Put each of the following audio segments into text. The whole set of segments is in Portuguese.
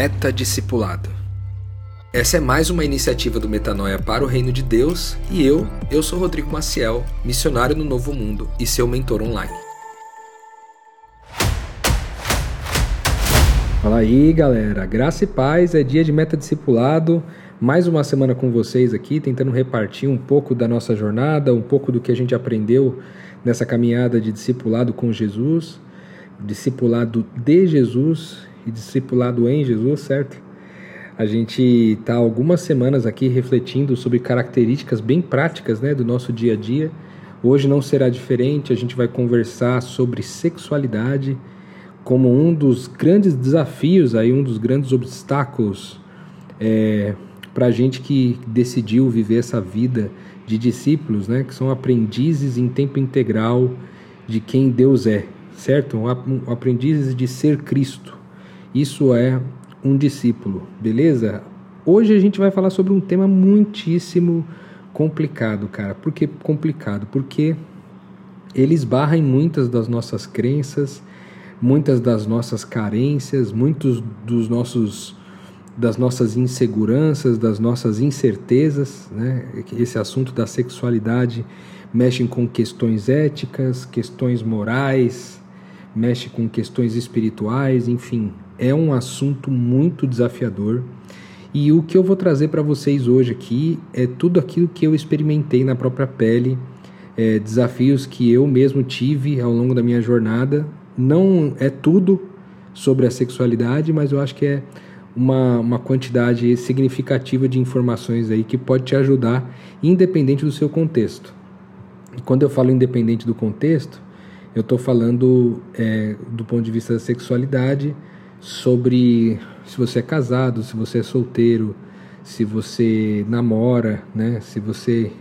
Meta Discipulado. Essa é mais uma iniciativa do Metanoia para o Reino de Deus e eu, eu sou Rodrigo Maciel, missionário no Novo Mundo e seu mentor online. Fala aí, galera. Graça e paz, é dia de meta discipulado. Mais uma semana com vocês aqui, tentando repartir um pouco da nossa jornada, um pouco do que a gente aprendeu nessa caminhada de discipulado com Jesus, discipulado de Jesus e discipulado em Jesus, certo? A gente está algumas semanas aqui refletindo sobre características bem práticas né, do nosso dia a dia. Hoje não será diferente, a gente vai conversar sobre sexualidade como um dos grandes desafios, aí, um dos grandes obstáculos é, para a gente que decidiu viver essa vida de discípulos, né, que são aprendizes em tempo integral de quem Deus é, certo? Aprendizes de ser Cristo. Isso é um discípulo, beleza? Hoje a gente vai falar sobre um tema muitíssimo complicado, cara. Por que complicado? Porque ele esbarra em muitas das nossas crenças, muitas das nossas carências, muitos dos nossos das nossas inseguranças, das nossas incertezas, né? Esse assunto da sexualidade mexe com questões éticas, questões morais, mexe com questões espirituais, enfim, é um assunto muito desafiador. E o que eu vou trazer para vocês hoje aqui é tudo aquilo que eu experimentei na própria pele, é, desafios que eu mesmo tive ao longo da minha jornada. Não é tudo sobre a sexualidade, mas eu acho que é uma, uma quantidade significativa de informações aí que pode te ajudar, independente do seu contexto. E quando eu falo independente do contexto, eu estou falando é, do ponto de vista da sexualidade, sobre se você é casado, se você é solteiro, se você namora, né? Se você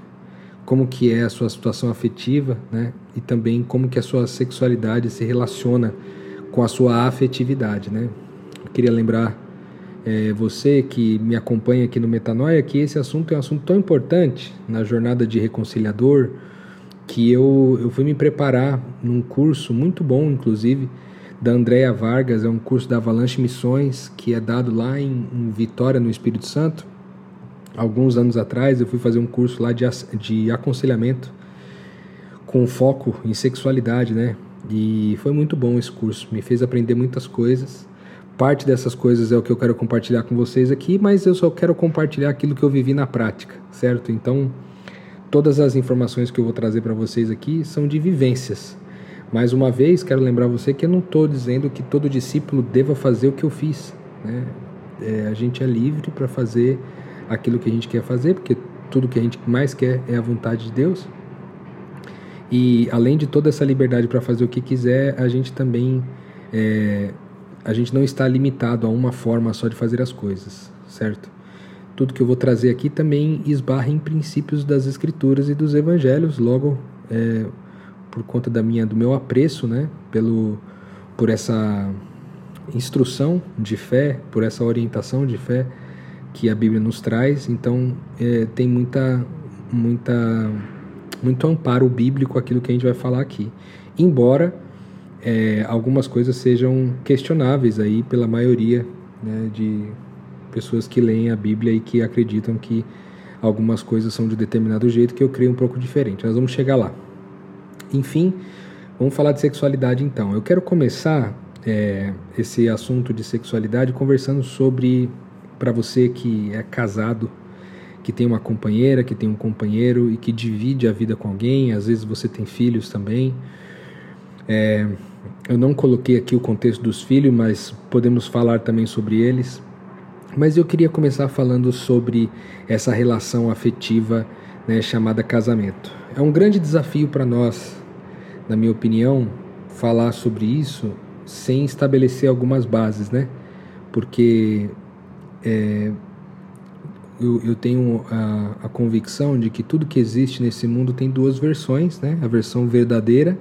como que é a sua situação afetiva, né? E também como que a sua sexualidade se relaciona com a sua afetividade, né? Eu queria lembrar é, você que me acompanha aqui no Metanoia que esse assunto é um assunto tão importante na jornada de reconciliador que eu, eu fui me preparar num curso muito bom, inclusive, da Andrea Vargas, é um curso da Avalanche Missões que é dado lá em, em, Vitória, no Espírito Santo. Alguns anos atrás eu fui fazer um curso lá de, de aconselhamento com foco em sexualidade, né? E foi muito bom esse curso, me fez aprender muitas coisas. Parte dessas coisas é o que eu quero compartilhar com vocês aqui, mas eu só quero compartilhar aquilo que eu vivi na prática, certo? Então, todas as informações que eu vou trazer para vocês aqui são de vivências mais uma vez, quero lembrar você que eu não estou dizendo que todo discípulo deva fazer o que eu fiz. Né? É, a gente é livre para fazer aquilo que a gente quer fazer, porque tudo que a gente mais quer é a vontade de Deus. E além de toda essa liberdade para fazer o que quiser, a gente também é, a gente não está limitado a uma forma só de fazer as coisas, certo? Tudo que eu vou trazer aqui também esbarra em princípios das escrituras e dos evangelhos, logo é, por conta da minha do meu apreço, né, pelo por essa instrução de fé, por essa orientação de fé que a Bíblia nos traz. Então é, tem muita muita muito amparo bíblico aquilo que a gente vai falar aqui. Embora é, algumas coisas sejam questionáveis aí pela maioria né, de pessoas que leem a Bíblia e que acreditam que algumas coisas são de determinado jeito que eu creio um pouco diferente. Nós vamos chegar lá. Enfim, vamos falar de sexualidade então. Eu quero começar é, esse assunto de sexualidade conversando sobre, para você que é casado, que tem uma companheira, que tem um companheiro e que divide a vida com alguém, às vezes você tem filhos também. É, eu não coloquei aqui o contexto dos filhos, mas podemos falar também sobre eles. Mas eu queria começar falando sobre essa relação afetiva né, chamada casamento. É um grande desafio para nós na minha opinião, falar sobre isso sem estabelecer algumas bases, né? Porque é, eu, eu, tenho a, a, convicção de que tudo que existe nesse mundo tem duas versões, né? A versão verdadeira,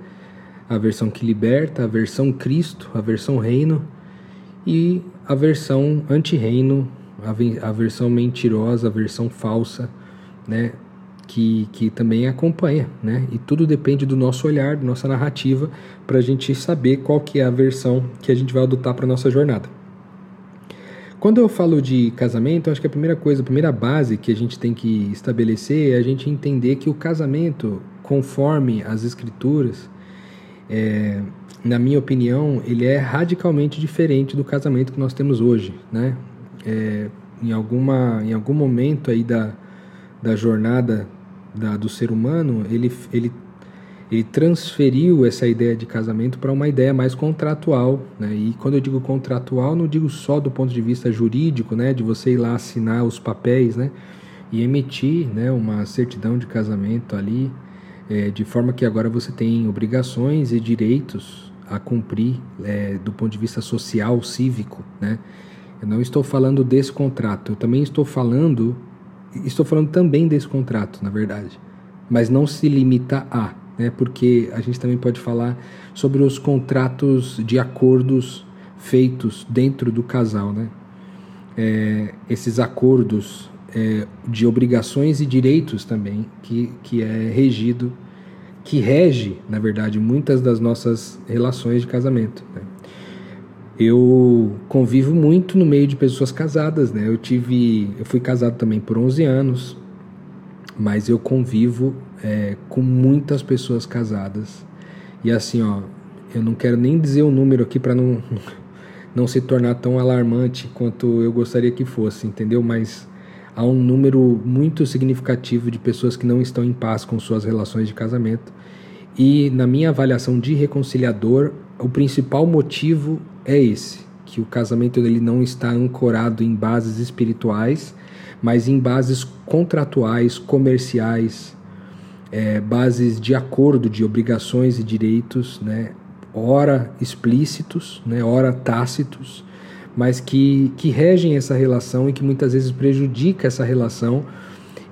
a versão que liberta, a versão Cristo, a versão reino e a versão anti-reino, a, a versão mentirosa, a versão falsa, né? que, que também acompanha, né? E tudo depende do nosso olhar, da nossa narrativa, para a gente saber qual que é a versão que a gente vai adotar para nossa jornada. Quando eu falo de casamento, acho que a primeira coisa, a primeira base que a gente tem que estabelecer é a gente entender que o casamento, conforme as escrituras, é, na minha opinião, ele é radicalmente diferente do casamento que nós temos hoje, né? É, em, alguma, em algum momento aí da, da jornada da, do ser humano, ele, ele, ele transferiu essa ideia de casamento para uma ideia mais contratual, né? E quando eu digo contratual, não digo só do ponto de vista jurídico, né? De você ir lá assinar os papéis, né? E emitir, né? Uma certidão de casamento ali, é, de forma que agora você tem obrigações e direitos a cumprir é, do ponto de vista social, cívico, né? Eu não estou falando desse contrato, eu também estou falando, estou falando também desse contrato, na verdade, mas não se limita a, né? Porque a gente também pode falar sobre os contratos de acordos feitos dentro do casal, né? É, esses acordos é, de obrigações e direitos também que, que é regido que rege, na verdade, muitas das nossas relações de casamento. Né? Eu convivo muito no meio de pessoas casadas, né? Eu tive, eu fui casado também por 11 anos, mas eu convivo é, com muitas pessoas casadas. E assim, ó, eu não quero nem dizer o número aqui para não não se tornar tão alarmante quanto eu gostaria que fosse, entendeu? Mas há um número muito significativo de pessoas que não estão em paz com suas relações de casamento. E na minha avaliação de reconciliador, o principal motivo é esse, que o casamento dele não está ancorado em bases espirituais, mas em bases contratuais, comerciais, é, bases de acordo de obrigações e direitos, né, ora explícitos, né, ora tácitos, mas que, que regem essa relação e que muitas vezes prejudica essa relação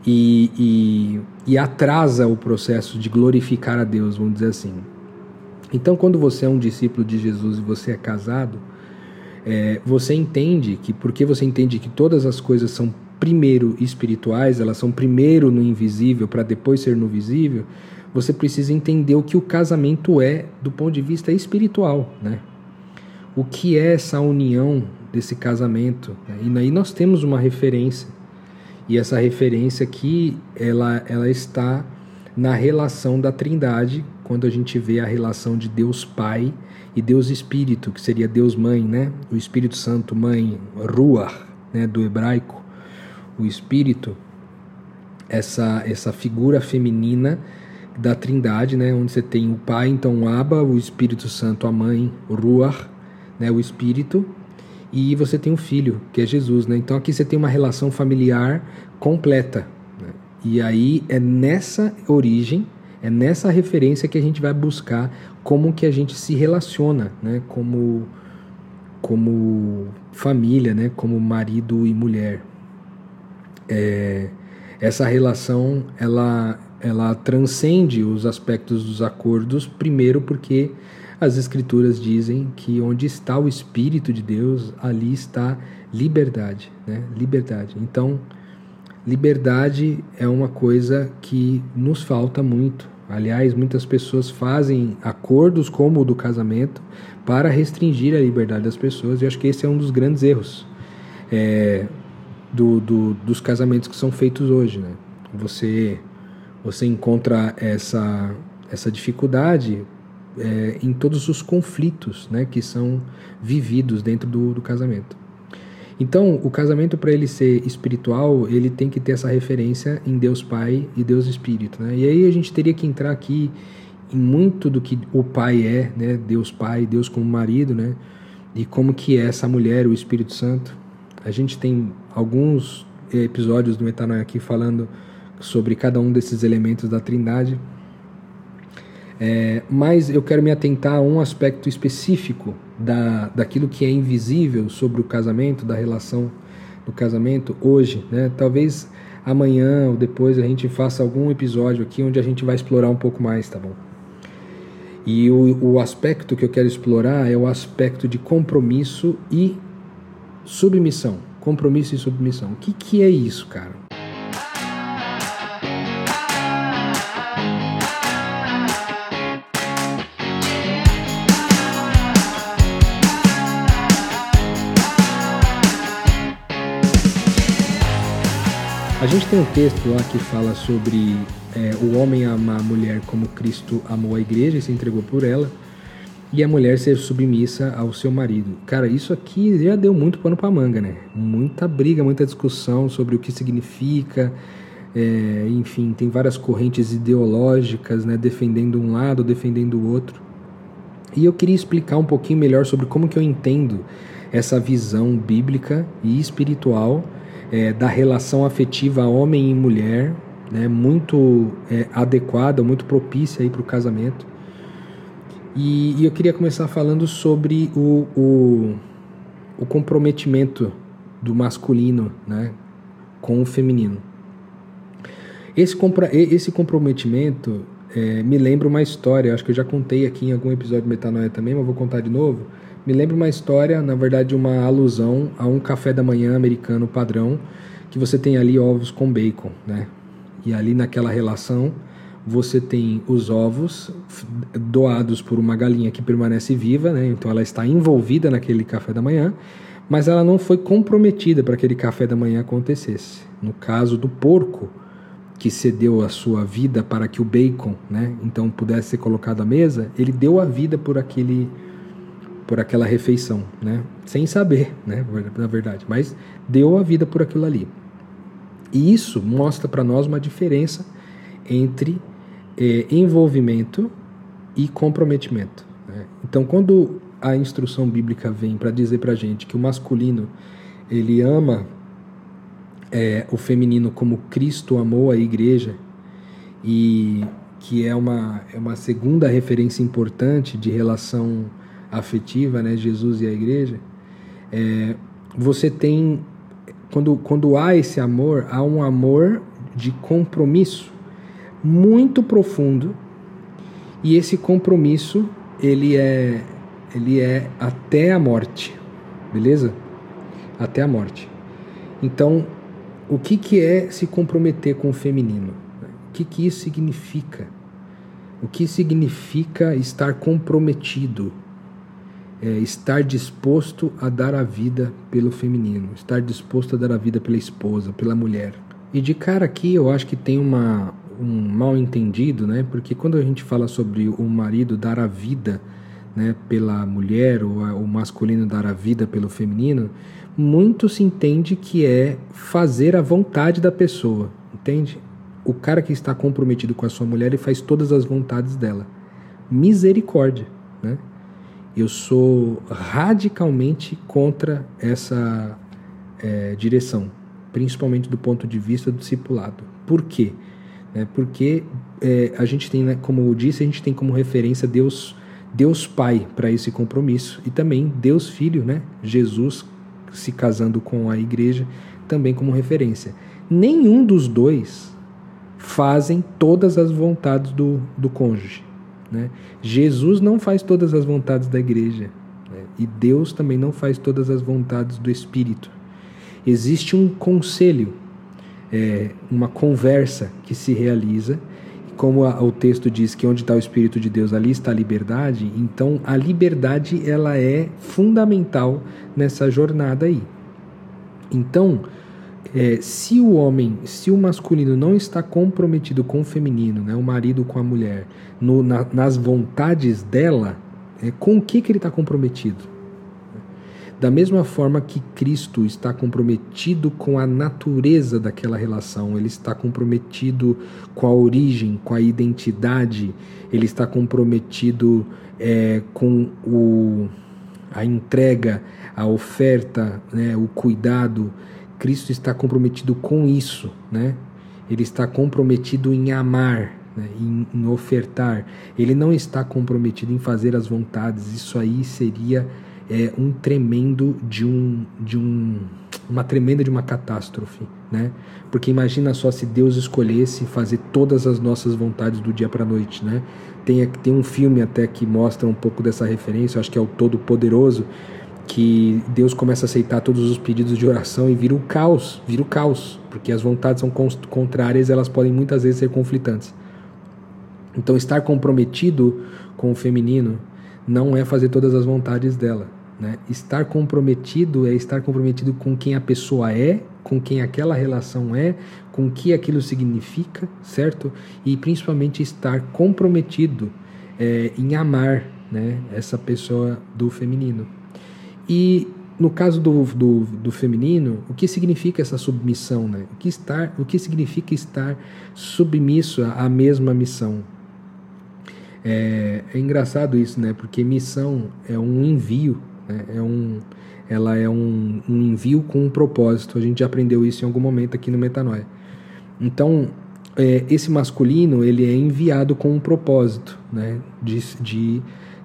e, e, e atrasa o processo de glorificar a Deus, vamos dizer assim. Então, quando você é um discípulo de Jesus e você é casado, é, você entende que, porque você entende que todas as coisas são primeiro espirituais, elas são primeiro no invisível para depois ser no visível, você precisa entender o que o casamento é do ponto de vista espiritual, né? O que é essa união desse casamento. Né? E aí nós temos uma referência. E essa referência aqui, ela, ela está na relação da Trindade, quando a gente vê a relação de Deus Pai e Deus Espírito, que seria Deus Mãe, né? O Espírito Santo Mãe, Ruach, né, do hebraico, o Espírito, essa essa figura feminina da Trindade, né, onde você tem o Pai, então o Abba, o Espírito Santo, a Mãe, Ruach, né, o espírito, e você tem um filho, que é Jesus, né? Então aqui você tem uma relação familiar completa. Né? E aí é nessa origem, é nessa referência que a gente vai buscar como que a gente se relaciona, né? Como como família, né? Como marido e mulher. É, essa relação ela ela transcende os aspectos dos acordos, primeiro porque as Escrituras dizem que onde está o Espírito de Deus, ali está liberdade, né? Liberdade. Então, liberdade é uma coisa que nos falta muito. Aliás, muitas pessoas fazem acordos como o do casamento para restringir a liberdade das pessoas. E acho que esse é um dos grandes erros é, do, do, dos casamentos que são feitos hoje. Né? Você, você encontra essa, essa dificuldade é, em todos os conflitos né, que são vividos dentro do, do casamento. Então, o casamento, para ele ser espiritual, ele tem que ter essa referência em Deus Pai e Deus Espírito. Né? E aí a gente teria que entrar aqui em muito do que o Pai é, né? Deus Pai, Deus como marido, né? e como que é essa mulher, o Espírito Santo. A gente tem alguns episódios do Metanoia aqui falando sobre cada um desses elementos da Trindade. É, mas eu quero me atentar a um aspecto específico da, daquilo que é invisível sobre o casamento, da relação do casamento hoje. Né? Talvez amanhã ou depois a gente faça algum episódio aqui onde a gente vai explorar um pouco mais, tá bom? E o, o aspecto que eu quero explorar é o aspecto de compromisso e submissão. Compromisso e submissão. O que, que é isso, cara? A gente tem um texto lá que fala sobre é, o homem amar a mulher como Cristo amou a igreja e se entregou por ela, e a mulher ser submissa ao seu marido. Cara, isso aqui já deu muito pano pra manga, né? Muita briga, muita discussão sobre o que significa. É, enfim, tem várias correntes ideológicas, né? Defendendo um lado, defendendo o outro. E eu queria explicar um pouquinho melhor sobre como que eu entendo essa visão bíblica e espiritual é, da relação afetiva homem e mulher, né, muito é, adequada, muito propícia para o casamento. E, e, eu queria começar falando sobre o, o, o comprometimento do masculino né, com o feminino. Esse, esse comprometimento é, me lembra uma história, acho que eu já contei aqui em algum episódio de Metanoia também, mas vou contar de novo me lembra uma história, na verdade, uma alusão a um café da manhã americano padrão, que você tem ali ovos com bacon, né? E ali naquela relação você tem os ovos doados por uma galinha que permanece viva, né? Então ela está envolvida naquele café da manhã, mas ela não foi comprometida para aquele café da manhã acontecesse. No caso do porco, que cedeu a sua vida para que o bacon, né, então pudesse ser colocado à mesa, ele deu a vida por aquele por aquela refeição, né? Sem saber, né? Na verdade, mas deu a vida por aquilo ali. E isso mostra para nós uma diferença entre é, envolvimento e comprometimento. Né? Então, quando a instrução bíblica vem para dizer para gente que o masculino ele ama é, o feminino como Cristo amou a igreja e que é uma, é uma segunda referência importante de relação afetiva, né, Jesus e a igreja, é, você tem quando, quando há esse amor, há um amor de compromisso muito profundo e esse compromisso ele é ele é até a morte, beleza? Até a morte. Então, o que, que é se comprometer com o feminino? O que, que isso significa? O que significa estar comprometido é, estar disposto a dar a vida pelo feminino, estar disposto a dar a vida pela esposa, pela mulher. E de cara aqui eu acho que tem uma, um mal entendido, né? Porque quando a gente fala sobre o marido dar a vida né, pela mulher ou o masculino dar a vida pelo feminino, muito se entende que é fazer a vontade da pessoa, entende? O cara que está comprometido com a sua mulher ele faz todas as vontades dela. Misericórdia, né? eu sou radicalmente contra essa é, direção, principalmente do ponto de vista do discipulado. Por quê? É, porque é, a gente tem, né, como eu disse, a gente tem como referência Deus, Deus Pai para esse compromisso e também Deus Filho, né, Jesus se casando com a igreja, também como referência. Nenhum dos dois fazem todas as vontades do, do cônjuge. Né? Jesus não faz todas as vontades da igreja né? e Deus também não faz todas as vontades do Espírito. Existe um conselho, é, uma conversa que se realiza. Como a, o texto diz que onde está o Espírito de Deus, ali está a liberdade. Então, a liberdade ela é fundamental nessa jornada aí. Então, é, se o homem, se o masculino não está comprometido com o feminino, né, o marido com a mulher, no, na, nas vontades dela, é, com o que, que ele está comprometido? Da mesma forma que Cristo está comprometido com a natureza daquela relação, ele está comprometido com a origem, com a identidade, ele está comprometido é, com o, a entrega, a oferta, né, o cuidado Cristo está comprometido com isso, né? Ele está comprometido em amar, né? em, em ofertar. Ele não está comprometido em fazer as vontades. Isso aí seria é, um tremendo de um de um uma tremenda de uma catástrofe, né? Porque imagina só se Deus escolhesse fazer todas as nossas vontades do dia para a noite, né? Tem, tem um filme até que mostra um pouco dessa referência, acho que é o Todo Poderoso, que Deus começa a aceitar todos os pedidos de oração e vira o caos, vira o caos, porque as vontades são contrárias, elas podem muitas vezes ser conflitantes. Então, estar comprometido com o feminino não é fazer todas as vontades dela. Né? Estar comprometido é estar comprometido com quem a pessoa é com quem aquela relação é, com o que aquilo significa, certo? E principalmente estar comprometido é, em amar né, essa pessoa do feminino. E no caso do, do, do, feminino, o que significa essa submissão? Né? O, que estar, o que significa estar submisso à mesma missão? É, é engraçado isso, né? Porque missão é um envio, né? é um, ela é um, um, envio com um propósito. A gente já aprendeu isso em algum momento aqui no Metanoia. Então, é, esse masculino ele é enviado com um propósito, né? De, de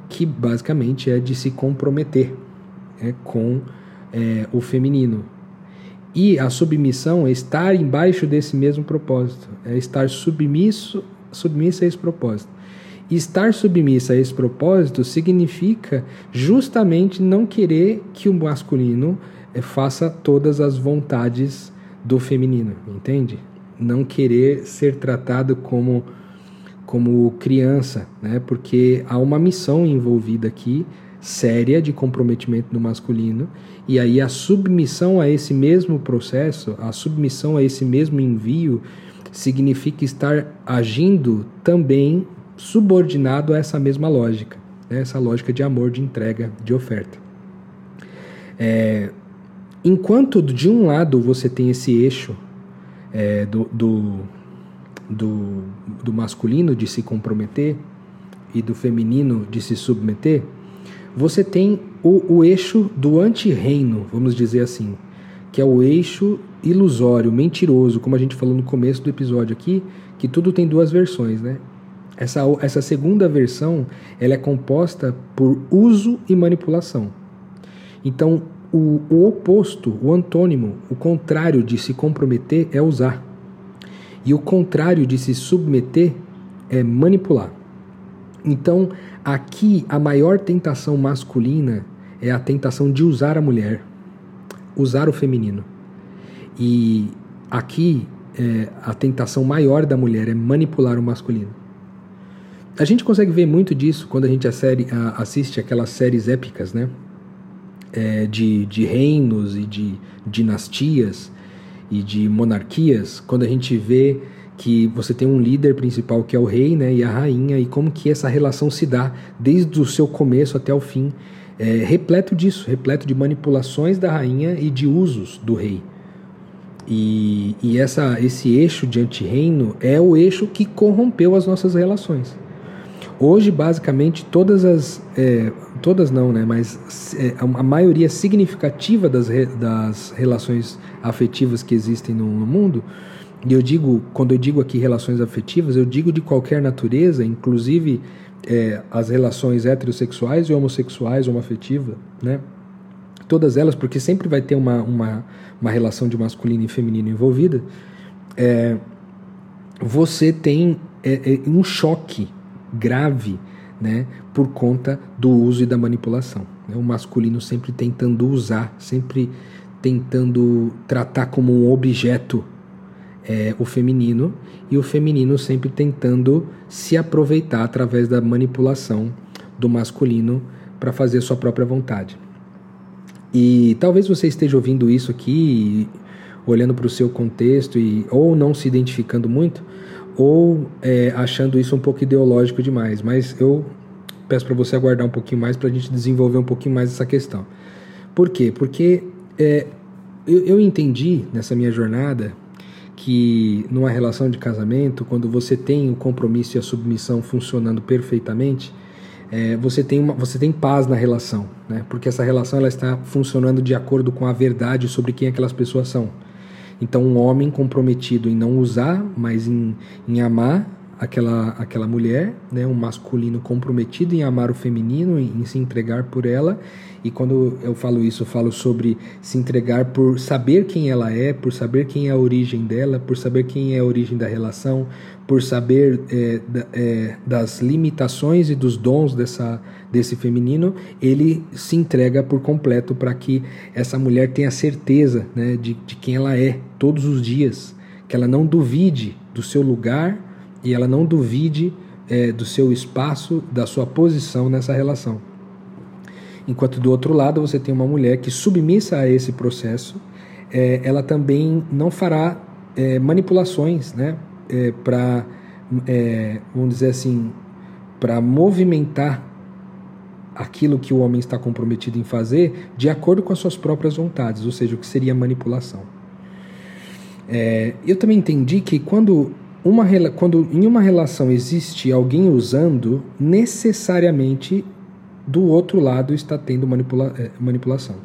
que basicamente é de se comprometer né? com é, o feminino. E a submissão é estar embaixo desse mesmo propósito, é estar submisso, submisso a esse propósito. Estar submissa a esse propósito significa justamente não querer que o masculino eh, faça todas as vontades do feminino, entende? Não querer ser tratado como como criança, né? Porque há uma missão envolvida aqui séria de comprometimento do masculino e aí a submissão a esse mesmo processo, a submissão a esse mesmo envio significa estar agindo também subordinado a essa mesma lógica, né? essa lógica de amor, de entrega, de oferta. É, enquanto de um lado você tem esse eixo é, do, do, do, do masculino de se comprometer e do feminino de se submeter, você tem o, o eixo do anti-reino, vamos dizer assim, que é o eixo ilusório, mentiroso, como a gente falou no começo do episódio aqui, que tudo tem duas versões, né? Essa, essa segunda versão ela é composta por uso e manipulação. Então, o, o oposto, o antônimo, o contrário de se comprometer é usar. E o contrário de se submeter é manipular. Então, aqui a maior tentação masculina é a tentação de usar a mulher, usar o feminino. E aqui é, a tentação maior da mulher é manipular o masculino. A gente consegue ver muito disso quando a gente a série, a, assiste aquelas séries épicas, né? É, de, de reinos e de dinastias e de monarquias, quando a gente vê que você tem um líder principal que é o rei né, e a rainha, e como que essa relação se dá desde o seu começo até o fim, é, repleto disso, repleto de manipulações da rainha e de usos do rei. E, e essa, esse eixo de anti-reino é o eixo que corrompeu as nossas relações. Hoje, basicamente, todas as. É, todas não, né? Mas é, a maioria significativa das, re, das relações afetivas que existem no, no mundo, e eu digo, quando eu digo aqui relações afetivas, eu digo de qualquer natureza, inclusive é, as relações heterossexuais e homossexuais, homoafetiva, né? Todas elas, porque sempre vai ter uma, uma, uma relação de masculino e feminino envolvida, é, você tem é, é um choque grave né, por conta do uso e da manipulação. Né? O masculino sempre tentando usar, sempre tentando tratar como um objeto é, o feminino, e o feminino sempre tentando se aproveitar através da manipulação do masculino para fazer sua própria vontade. E talvez você esteja ouvindo isso aqui, olhando para o seu contexto e ou não se identificando muito, ou é, achando isso um pouco ideológico demais. Mas eu peço para você aguardar um pouquinho mais para a gente desenvolver um pouquinho mais essa questão. Por quê? Porque é, eu, eu entendi nessa minha jornada que numa relação de casamento, quando você tem o compromisso e a submissão funcionando perfeitamente, é, você, tem uma, você tem paz na relação, né? porque essa relação ela está funcionando de acordo com a verdade sobre quem aquelas pessoas são. Então, um homem comprometido em não usar, mas em, em amar aquela, aquela mulher, né? um masculino comprometido em amar o feminino, em, em se entregar por ela. E quando eu falo isso, eu falo sobre se entregar por saber quem ela é, por saber quem é a origem dela, por saber quem é a origem da relação, por saber é, é, das limitações e dos dons dessa, desse feminino, ele se entrega por completo para que essa mulher tenha certeza né, de, de quem ela é todos os dias, que ela não duvide do seu lugar e ela não duvide é, do seu espaço, da sua posição nessa relação. Enquanto do outro lado você tem uma mulher que, submissa a esse processo, é, ela também não fará é, manipulações, né? É, para, é, vamos dizer assim, para movimentar aquilo que o homem está comprometido em fazer de acordo com as suas próprias vontades, ou seja, o que seria manipulação. É, eu também entendi que quando, uma, quando em uma relação existe alguém usando, necessariamente do outro lado está tendo manipula é, manipulação.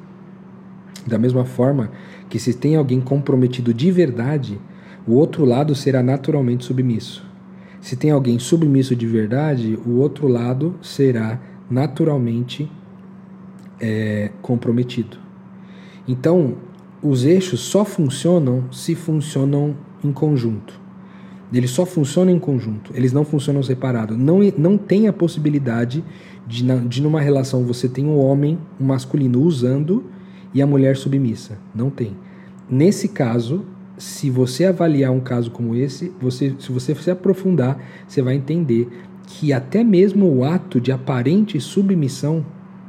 Da mesma forma que se tem alguém comprometido de verdade, o outro lado será naturalmente submisso. Se tem alguém submisso de verdade, o outro lado será naturalmente é, comprometido. Então, os eixos só funcionam se funcionam em conjunto. Eles só funcionam em conjunto, eles não funcionam separados. Não, não tem a possibilidade de, de, numa relação, você tem um homem, um masculino usando e a mulher submissa. Não tem. Nesse caso, se você avaliar um caso como esse, você, se você se aprofundar, você vai entender que até mesmo o ato de aparente submissão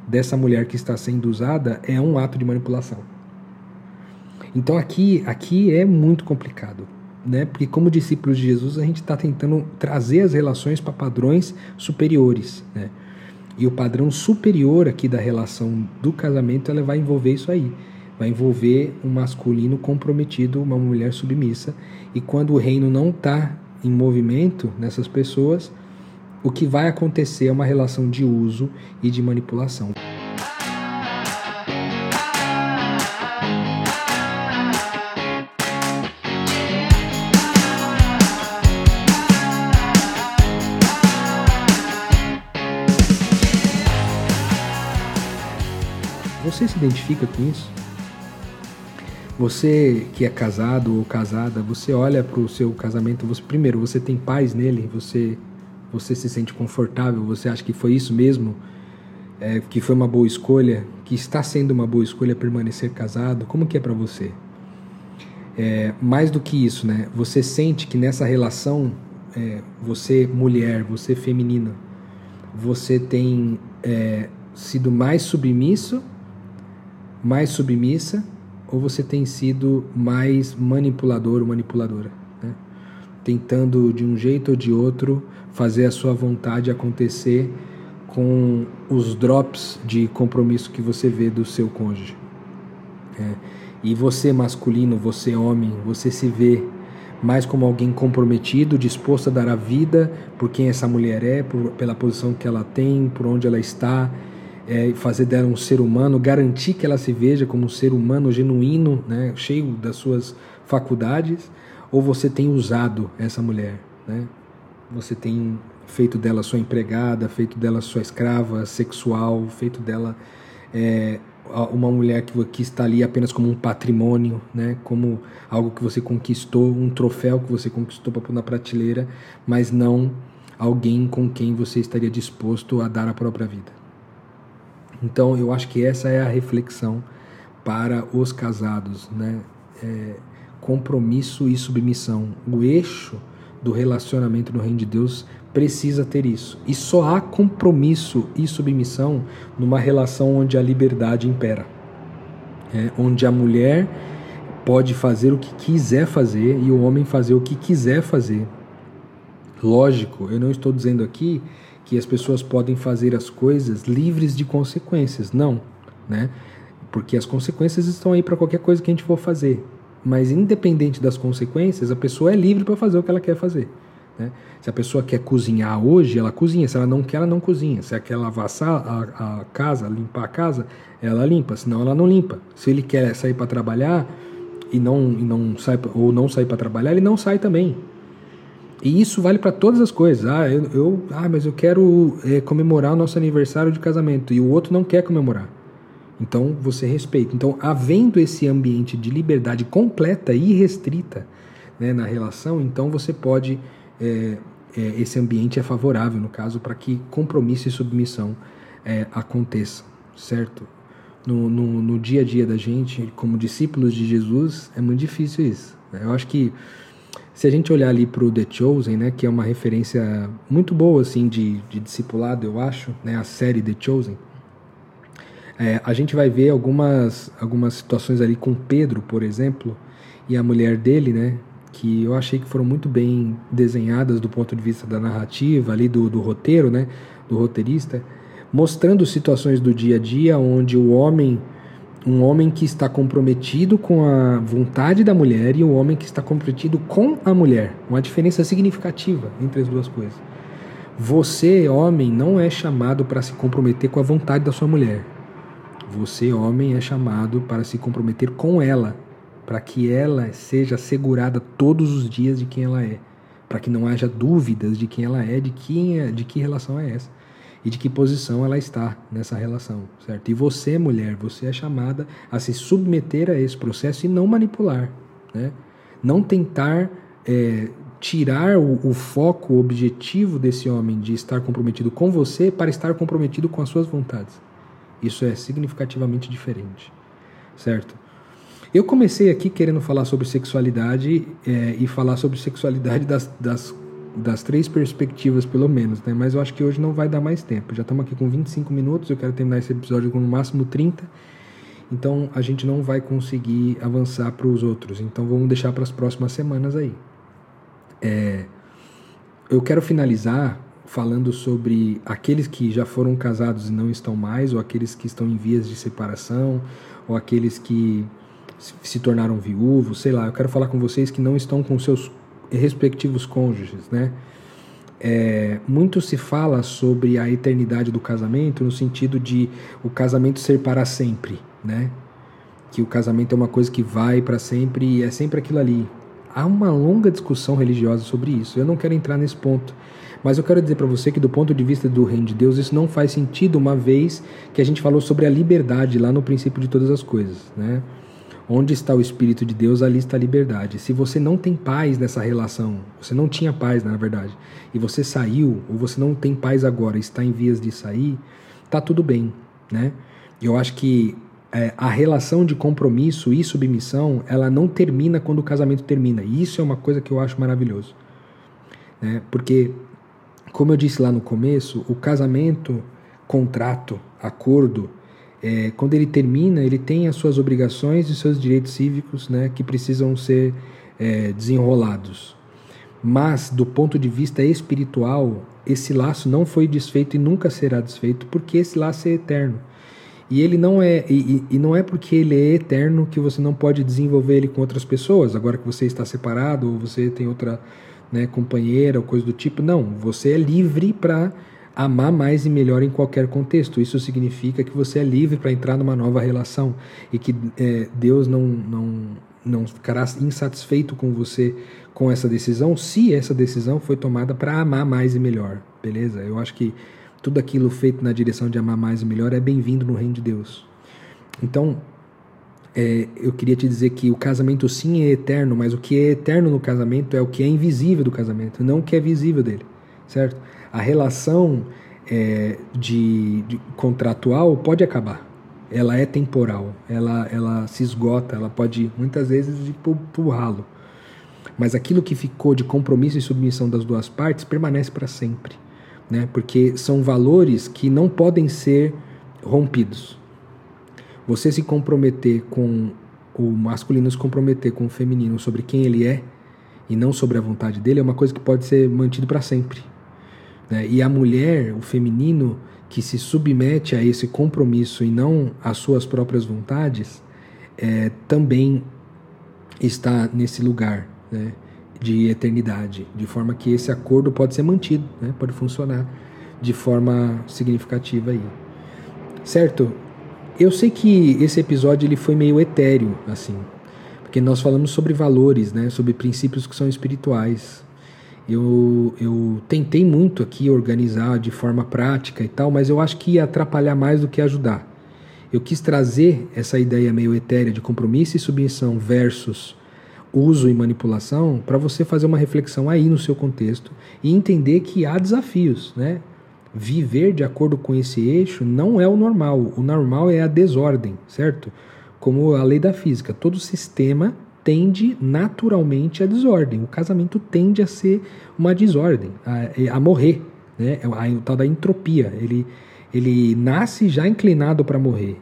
dessa mulher que está sendo usada é um ato de manipulação. Então aqui, aqui é muito complicado, né? Porque como discípulos de Jesus a gente está tentando trazer as relações para padrões superiores, né? E o padrão superior aqui da relação do casamento ela vai envolver isso aí, vai envolver um masculino comprometido, uma mulher submissa. E quando o reino não está em movimento nessas pessoas, o que vai acontecer é uma relação de uso e de manipulação. Você se identifica com isso? Você que é casado ou casada, você olha para o seu casamento, você, primeiro, você tem paz nele, você, você se sente confortável, você acha que foi isso mesmo, é, que foi uma boa escolha, que está sendo uma boa escolha permanecer casado, como que é para você? É, mais do que isso, né? Você sente que nessa relação, é, você mulher, você feminina, você tem é, sido mais submisso mais submissa ou você tem sido mais manipulador ou manipuladora, né? tentando de um jeito ou de outro fazer a sua vontade acontecer com os drops de compromisso que você vê do seu cônjuge. É. E você masculino, você homem, você se vê mais como alguém comprometido, disposto a dar a vida por quem essa mulher é, por, pela posição que ela tem, por onde ela está, é, fazer dela um ser humano, garantir que ela se veja como um ser humano genuíno, né, cheio das suas faculdades, ou você tem usado essa mulher, né? Você tem feito dela sua empregada, feito dela sua escrava sexual, feito dela é, uma mulher que, que está ali apenas como um patrimônio, né? Como algo que você conquistou, um troféu que você conquistou para pôr na prateleira, mas não alguém com quem você estaria disposto a dar a própria vida. Então eu acho que essa é a reflexão para os casados, né? É, compromisso e submissão. O eixo do relacionamento no reino de Deus precisa ter isso. E só há compromisso e submissão numa relação onde a liberdade impera. É, onde a mulher pode fazer o que quiser fazer e o homem fazer o que quiser fazer. Lógico, eu não estou dizendo aqui que as pessoas podem fazer as coisas livres de consequências. Não, né? Porque as consequências estão aí para qualquer coisa que a gente for fazer. Mas independente das consequências, a pessoa é livre para fazer o que ela quer fazer. Né? Se a pessoa quer cozinhar hoje, ela cozinha. Se ela não quer, ela não cozinha. Se ela quer lavar a, a casa, limpar a casa, ela limpa. Senão, ela não limpa. Se ele quer sair para trabalhar e não, e não sai ou não sair para trabalhar, ele não sai também. E isso vale para todas as coisas. Ah, eu, eu, ah mas eu quero é, comemorar o nosso aniversário de casamento e o outro não quer comemorar. Então você respeita. Então, havendo esse ambiente de liberdade completa e restrita né, na relação, então você pode. É, é, esse ambiente é favorável, no caso, para que compromisso e submissão é, aconteçam, certo? No, no, no dia a dia da gente, como discípulos de Jesus, é muito difícil isso. Eu acho que se a gente olhar ali para o The Chosen, né, que é uma referência muito boa assim de, de discipulado, eu acho, né, a série The Chosen, É, a gente vai ver algumas, algumas situações ali com Pedro, por exemplo, e a mulher dele, né? Que eu achei que foram muito bem desenhadas do ponto de vista da narrativa, ali do, do roteiro, né? Do roteirista, mostrando situações do dia a dia onde o homem um homem que está comprometido com a vontade da mulher e um homem que está comprometido com a mulher. Uma diferença significativa entre as duas coisas. Você, homem, não é chamado para se comprometer com a vontade da sua mulher. Você, homem, é chamado para se comprometer com ela, para que ela seja assegurada todos os dias de quem ela é, para que não haja dúvidas de quem ela é, de quem é, de que relação é essa e de que posição ela está nessa relação, certo? E você, mulher, você é chamada a se submeter a esse processo e não manipular, né? Não tentar é, tirar o, o, foco, o objetivo desse homem de estar comprometido com você para estar comprometido com as suas vontades. Isso é significativamente diferente, certo? Eu comecei aqui querendo falar sobre sexualidade é, e falar sobre sexualidade das, das das três perspectivas, pelo menos, né? Mas eu acho que hoje não vai dar mais tempo. Já estamos aqui com 25 minutos, eu quero terminar esse episódio com no máximo 30. Então a gente não vai conseguir avançar para os outros. Então vamos deixar para as próximas semanas aí. É, eu quero finalizar falando sobre aqueles que já foram casados e não estão mais, ou aqueles que estão em vias de separação, ou aqueles que se tornaram viúvos, sei lá. Eu quero falar com vocês que não estão com seus respectivos cônjuges, né? É, muito se fala sobre a eternidade do casamento no sentido de o casamento ser para sempre, né? Que o casamento é uma coisa que vai para sempre e é sempre aquilo ali. Há uma longa discussão religiosa sobre isso. Eu não quero entrar nesse ponto, mas eu quero dizer para você que do ponto de vista do reino de Deus isso não faz sentido uma vez que a gente falou sobre a liberdade lá no princípio de todas as coisas, né? Onde está o Espírito de Deus, ali está a liberdade. Se você não tem paz nessa relação, você não tinha paz, na verdade, e você saiu, ou você não tem paz agora, está em vias de sair, tá tudo bem, né? Eu acho que é, a relação de compromisso e submissão, ela não termina quando o casamento termina. E isso é uma coisa que eu acho maravilhoso. Né? Porque, como eu disse lá no começo, o casamento, contrato, acordo, é, quando ele termina, ele tem as suas obrigações e seus direitos cívicos né, que precisam ser é, desenrolados. Mas, do ponto de vista espiritual, esse laço não foi desfeito e nunca será desfeito, porque esse laço é eterno. E ele não é e, e, não é porque ele é eterno que você não pode desenvolver ele com outras pessoas. Agora que você está separado ou você tem outra né, companheira ou coisa do tipo, não. Você é livre para amar mais e melhor em qualquer contexto. Isso significa que você é livre para entrar numa nova relação e que é, Deus não, não, não ficará insatisfeito com você com essa decisão, se essa decisão foi tomada para amar mais e melhor, beleza? Eu acho que tudo aquilo feito na direção de amar mais e melhor é bem-vindo no reino de Deus. Então, é, eu queria te dizer que o casamento sim é eterno, mas o que é eterno no casamento é o que é invisível do casamento, não o que é visível dele, certo? a relação é, de, de, contratual pode acabar. Ela é temporal, ela, ela se esgota, ela pode muitas vezes ir para o ralo. Mas aquilo que ficou de compromisso e submissão das duas partes permanece para sempre, né? porque são valores que não podem ser rompidos. Você se comprometer com o masculino se comprometer com o feminino sobre quem ele é e não sobre a vontade dele é uma coisa que pode ser mantido para sempre. Né? E a mulher, o feminino, que se submete a esse compromisso e não às suas próprias vontades, é, também está nesse lugar né, de eternidade, de forma que esse acordo pode ser mantido, né, pode funcionar de forma significativa aí. Certo? Eu sei que esse episódio ele foi meio etéreo, assim, porque nós falamos sobre valores, né, sobre princípios que são espirituais, eu, eu tentei muito aqui organizar de forma prática e tal, mas eu acho que ia atrapalhar mais do que ajudar. Eu quis trazer essa ideia meio etérea de compromisso e submissão versus uso e manipulação para você fazer uma reflexão aí no seu contexto e entender que há desafios, né? Viver de acordo com esse eixo não é o normal. O normal é a desordem, certo? Como a lei da física, todo sistema tende naturalmente à desordem. O casamento tende a ser uma desordem, a, a morrer, né? É a, tal da entropia. Ele, ele nasce já inclinado para morrer.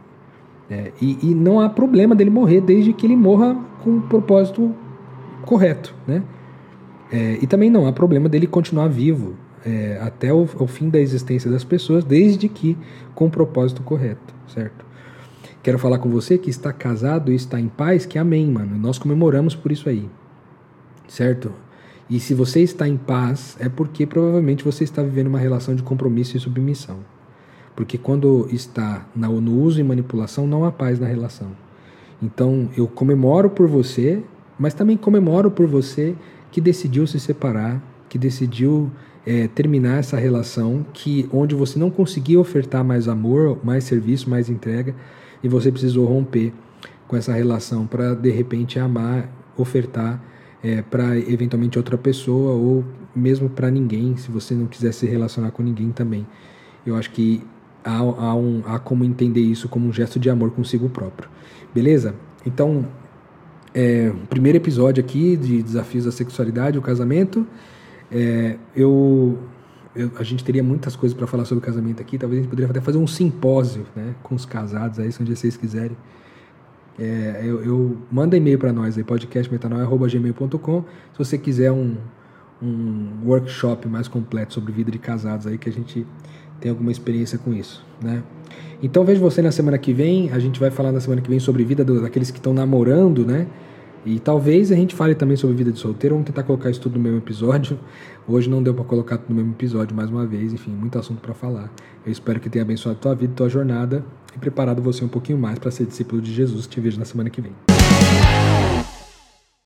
É, e, e, não há problema dele morrer desde que ele morra com o propósito correto, né? É, e também não há problema dele continuar vivo é, até o, o, fim da existência das pessoas, desde que com o propósito correto, certo? Quero falar com você que está casado e está em paz, que amém, mano. Nós comemoramos por isso aí, certo? E se você está em paz, é porque provavelmente você está vivendo uma relação de compromisso e submissão. Porque quando está no uso e manipulação, não há paz na relação. Então eu comemoro por você, mas também comemoro por você que decidiu se separar, que decidiu é, terminar essa relação, que onde você não conseguia ofertar mais amor, mais serviço, mais entrega, e você precisou romper com essa relação para de repente amar, ofertar é, para eventualmente outra pessoa ou mesmo para ninguém, se você não quiser se relacionar com ninguém também. Eu acho que há, há, um, há como entender isso como um gesto de amor consigo próprio. Beleza? Então, é, primeiro episódio aqui de Desafios da Sexualidade, o casamento. É, eu, eu, a gente teria muitas coisas para falar sobre o casamento aqui. Talvez a gente poderia até fazer um simpósio né, com os casados aí, se um dia vocês quiserem. É, eu, eu manda e-mail para nós aí, podcastmetanoia.gmail.com se você quiser um, um workshop mais completo sobre vida de casados aí que a gente tem alguma experiência com isso, né? Então vejo você na semana que vem. A gente vai falar na semana que vem sobre vida do, daqueles que estão namorando, né? E talvez a gente fale também sobre vida de solteiro. Vamos tentar colocar isso tudo no mesmo episódio. Hoje não deu para colocar tudo no mesmo episódio mais uma vez. Enfim, muito assunto para falar. Eu espero que tenha abençoado tua vida, tua jornada e preparado você um pouquinho mais para ser discípulo de Jesus. Te vejo na semana que vem.